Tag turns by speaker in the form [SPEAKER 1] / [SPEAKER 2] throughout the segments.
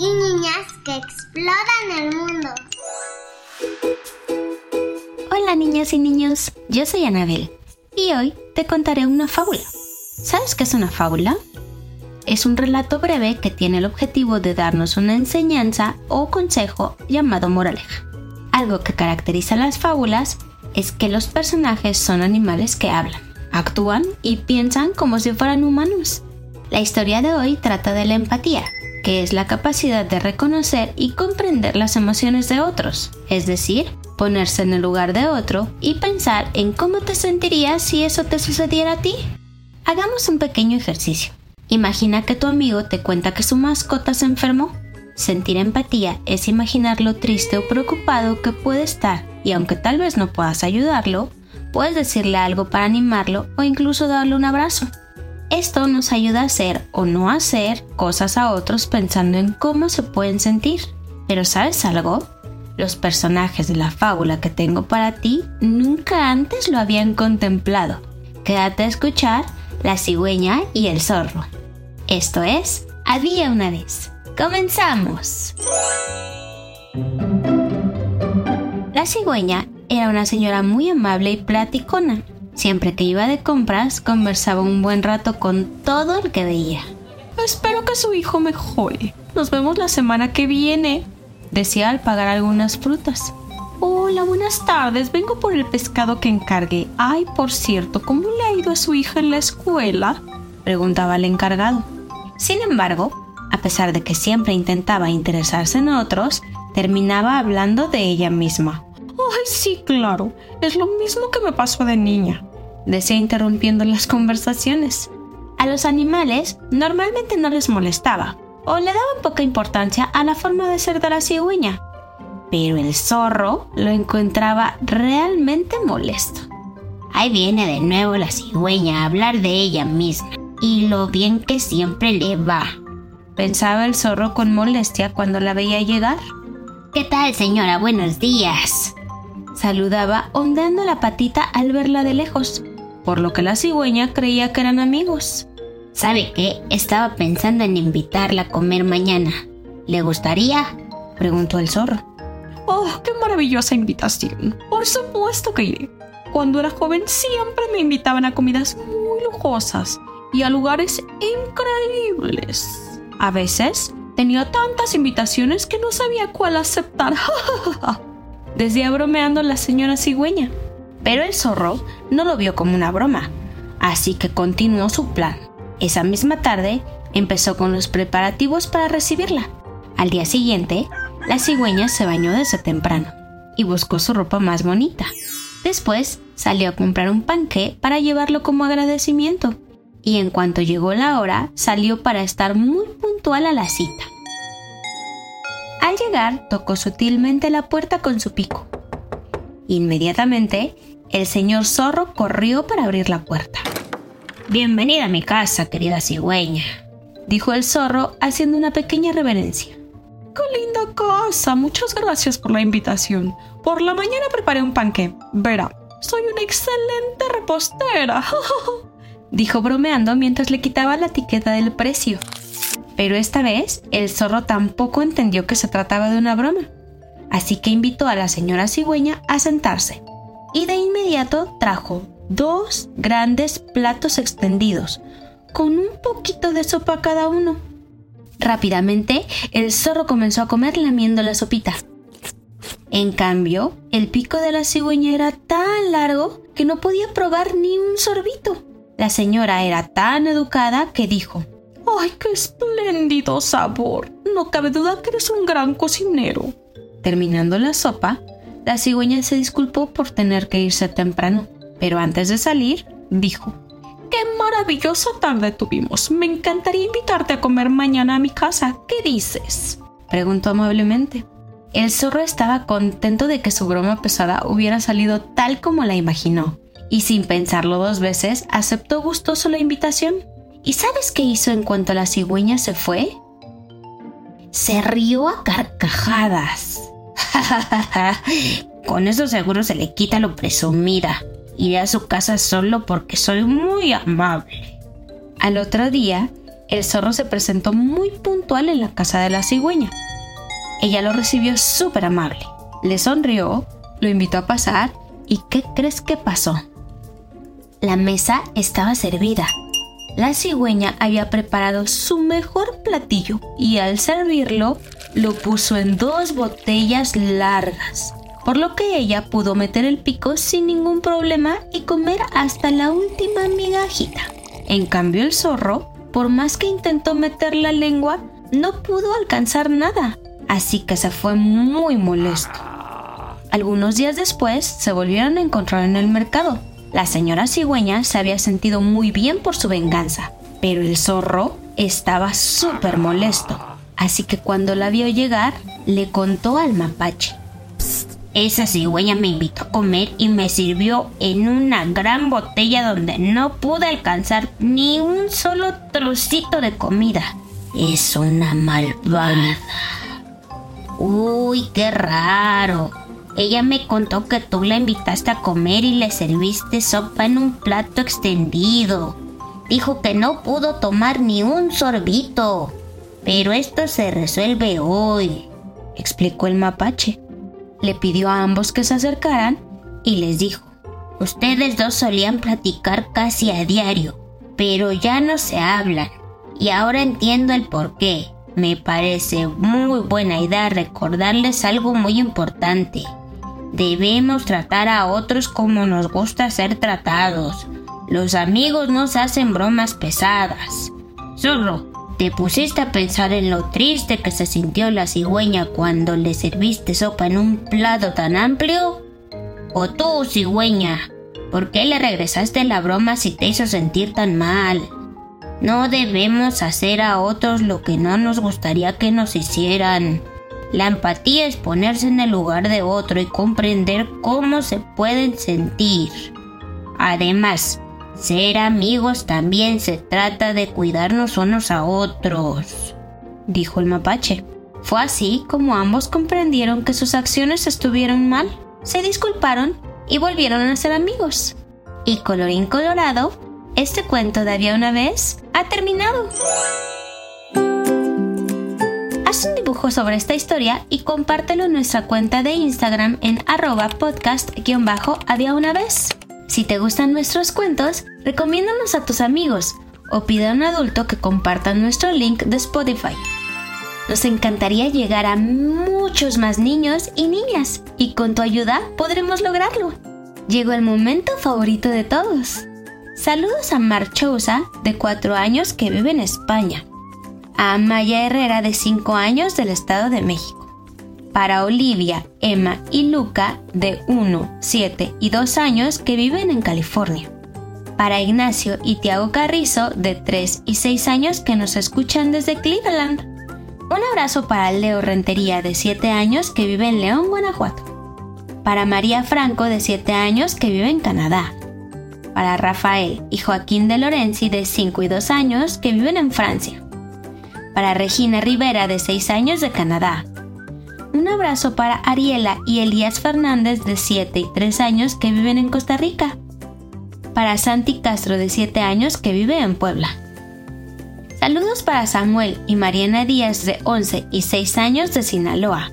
[SPEAKER 1] y niñas que exploran el mundo.
[SPEAKER 2] Hola niñas y niños, yo soy Anabel y hoy te contaré una fábula. ¿Sabes qué es una fábula? Es un relato breve que tiene el objetivo de darnos una enseñanza o consejo llamado moraleja. Algo que caracteriza las fábulas es que los personajes son animales que hablan, actúan y piensan como si fueran humanos. La historia de hoy trata de la empatía, que es la capacidad de reconocer y comprender las emociones de otros, es decir, ponerse en el lugar de otro y pensar en cómo te sentirías si eso te sucediera a ti. Hagamos un pequeño ejercicio. Imagina que tu amigo te cuenta que su mascota se enfermó. Sentir empatía es imaginar lo triste o preocupado que puede estar y aunque tal vez no puedas ayudarlo, puedes decirle algo para animarlo o incluso darle un abrazo. Esto nos ayuda a hacer o no hacer cosas a otros pensando en cómo se pueden sentir. Pero ¿sabes algo? Los personajes de la fábula que tengo para ti nunca antes lo habían contemplado. Quédate a escuchar La cigüeña y el zorro. Esto es Había una vez. ¡Comenzamos! La cigüeña era una señora muy amable y platicona. Siempre que iba de compras, conversaba un buen rato con todo el que veía.
[SPEAKER 3] Espero que su hijo mejore. Nos vemos la semana que viene, decía al pagar algunas frutas. Hola, buenas tardes. Vengo por el pescado que encargué. Ay, por cierto, ¿cómo le ha ido a su hija en la escuela?
[SPEAKER 2] preguntaba el encargado. Sin embargo, a pesar de que siempre intentaba interesarse en otros, terminaba hablando de ella misma.
[SPEAKER 3] Ay, sí, claro. Es lo mismo que me pasó de niña.
[SPEAKER 2] Decía interrumpiendo las conversaciones. A los animales normalmente no les molestaba o le daban poca importancia a la forma de ser de la cigüeña, pero el zorro lo encontraba realmente molesto. Ahí viene de nuevo la cigüeña a hablar de ella misma y lo bien que siempre le va, pensaba el zorro con molestia cuando la veía llegar. ¿Qué tal, señora? Buenos días. Saludaba ondeando la patita al verla de lejos, por lo que la cigüeña creía que eran amigos. ¿Sabe qué? Estaba pensando en invitarla a comer mañana. ¿Le gustaría? preguntó el zorro.
[SPEAKER 3] Oh, qué maravillosa invitación. Por supuesto que iré. Cuando era joven siempre me invitaban a comidas muy lujosas y a lugares increíbles. A veces tenía tantas invitaciones que no sabía cuál aceptar. Decía bromeando la señora cigüeña.
[SPEAKER 2] Pero el zorro no lo vio como una broma, así que continuó su plan. Esa misma tarde empezó con los preparativos para recibirla. Al día siguiente, la cigüeña se bañó desde temprano y buscó su ropa más bonita. Después salió a comprar un panqué para llevarlo como agradecimiento y en cuanto llegó la hora salió para estar muy puntual a la cita. Al llegar tocó sutilmente la puerta con su pico. Inmediatamente el señor zorro corrió para abrir la puerta. Bienvenida a mi casa, querida cigüeña, dijo el zorro haciendo una pequeña reverencia.
[SPEAKER 3] ¡Qué linda casa! Muchas gracias por la invitación. Por la mañana preparé un panqué. Verá, soy una excelente repostera.
[SPEAKER 2] dijo bromeando mientras le quitaba la etiqueta del precio. Pero esta vez el zorro tampoco entendió que se trataba de una broma, así que invitó a la señora cigüeña a sentarse y de inmediato trajo dos grandes platos extendidos, con un poquito de sopa cada uno. Rápidamente, el zorro comenzó a comer lamiendo la sopita. En cambio, el pico de la cigüeña era tan largo que no podía probar ni un sorbito. La señora era tan educada que dijo,
[SPEAKER 3] ¡Ay, qué espléndido sabor! No cabe duda que eres un gran cocinero.
[SPEAKER 2] Terminando la sopa, la cigüeña se disculpó por tener que irse temprano, pero antes de salir, dijo,
[SPEAKER 3] ¡Qué maravillosa tarde tuvimos! Me encantaría invitarte a comer mañana a mi casa. ¿Qué dices?
[SPEAKER 2] Preguntó amablemente. El zorro estaba contento de que su broma pesada hubiera salido tal como la imaginó, y sin pensarlo dos veces, aceptó gustoso la invitación. ¿Y sabes qué hizo en cuanto la cigüeña se fue? Se rió a carcajadas. Con eso seguro se le quita lo presumida. Iré a su casa solo porque soy muy amable. Al otro día, el zorro se presentó muy puntual en la casa de la cigüeña. Ella lo recibió súper amable. Le sonrió, lo invitó a pasar y ¿qué crees que pasó? La mesa estaba servida. La cigüeña había preparado su mejor platillo y al servirlo lo puso en dos botellas largas, por lo que ella pudo meter el pico sin ningún problema y comer hasta la última migajita. En cambio el zorro, por más que intentó meter la lengua, no pudo alcanzar nada, así que se fue muy molesto. Algunos días después se volvieron a encontrar en el mercado. La señora cigüeña se había sentido muy bien por su venganza, pero el zorro estaba súper molesto. Así que cuando la vio llegar, le contó al mapache. Esa cigüeña me invitó a comer y me sirvió en una gran botella donde no pude alcanzar ni un solo trocito de comida. Es una malvada. Uy, qué raro. Ella me contó que tú la invitaste a comer y le serviste sopa en un plato extendido. Dijo que no pudo tomar ni un sorbito. Pero esto se resuelve hoy, explicó el mapache. Le pidió a ambos que se acercaran y les dijo, ustedes dos solían platicar casi a diario, pero ya no se hablan. Y ahora entiendo el por qué. Me parece muy buena idea recordarles algo muy importante. Debemos tratar a otros como nos gusta ser tratados. Los amigos nos hacen bromas pesadas. Zorro, ¿te pusiste a pensar en lo triste que se sintió la cigüeña cuando le serviste sopa en un plato tan amplio? ¿O tú, cigüeña? ¿Por qué le regresaste la broma si te hizo sentir tan mal? No debemos hacer a otros lo que no nos gustaría que nos hicieran. La empatía es ponerse en el lugar de otro y comprender cómo se pueden sentir. Además, ser amigos también se trata de cuidarnos unos a otros, dijo el mapache. Fue así como ambos comprendieron que sus acciones estuvieron mal, se disculparon y volvieron a ser amigos. Y colorín colorado, este cuento de había una vez ha terminado. Haz un dibujo sobre esta historia y compártelo en nuestra cuenta de Instagram en arroba podcast-había una vez. Si te gustan nuestros cuentos, recomiéndanos a tus amigos o pide a un adulto que comparta nuestro link de Spotify. Nos encantaría llegar a muchos más niños y niñas y con tu ayuda podremos lograrlo. Llegó el momento favorito de todos. Saludos a Marchosa, de 4 años, que vive en España a Maya Herrera de 5 años del Estado de México. Para Olivia, Emma y Luca de 1, 7 y 2 años que viven en California. Para Ignacio y Tiago Carrizo de 3 y 6 años que nos escuchan desde Cleveland. Un abrazo para Leo Rentería de 7 años que vive en León, Guanajuato. Para María Franco de 7 años que vive en Canadá. Para Rafael y Joaquín de Lorenzi de 5 y 2 años que viven en Francia para Regina Rivera de 6 años de Canadá. Un abrazo para Ariela y Elías Fernández de 7 y 3 años que viven en Costa Rica. Para Santi Castro de 7 años que vive en Puebla. Saludos para Samuel y Mariana Díaz de 11 y 6 años de Sinaloa.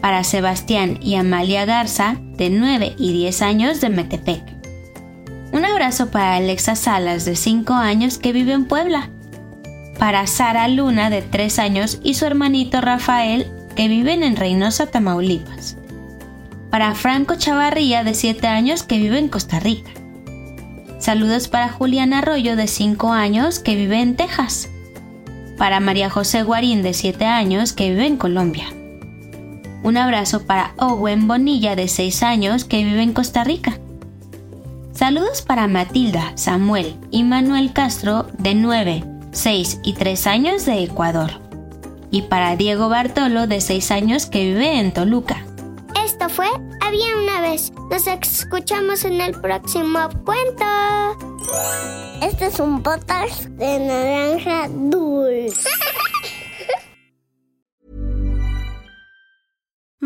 [SPEAKER 2] Para Sebastián y Amalia Garza de 9 y 10 años de Metepec. Un abrazo para Alexa Salas de 5 años que vive en Puebla para Sara Luna de 3 años y su hermanito Rafael que viven en Reynosa, Tamaulipas. Para Franco Chavarría, de 7 años, que vive en Costa Rica. Saludos para Julián Arroyo, de 5 años, que vive en Texas. Para María José Guarín, de 7 años, que vive en Colombia. Un abrazo para Owen Bonilla, de 6 años, que vive en Costa Rica. Saludos para Matilda, Samuel y Manuel Castro, de 9, 6 y 3 años de Ecuador. Y para Diego Bartolo, de 6 años, que vive en Toluca.
[SPEAKER 1] Esto fue Había una vez. Nos escuchamos en el próximo cuento. Este es un podcast de naranja dulce.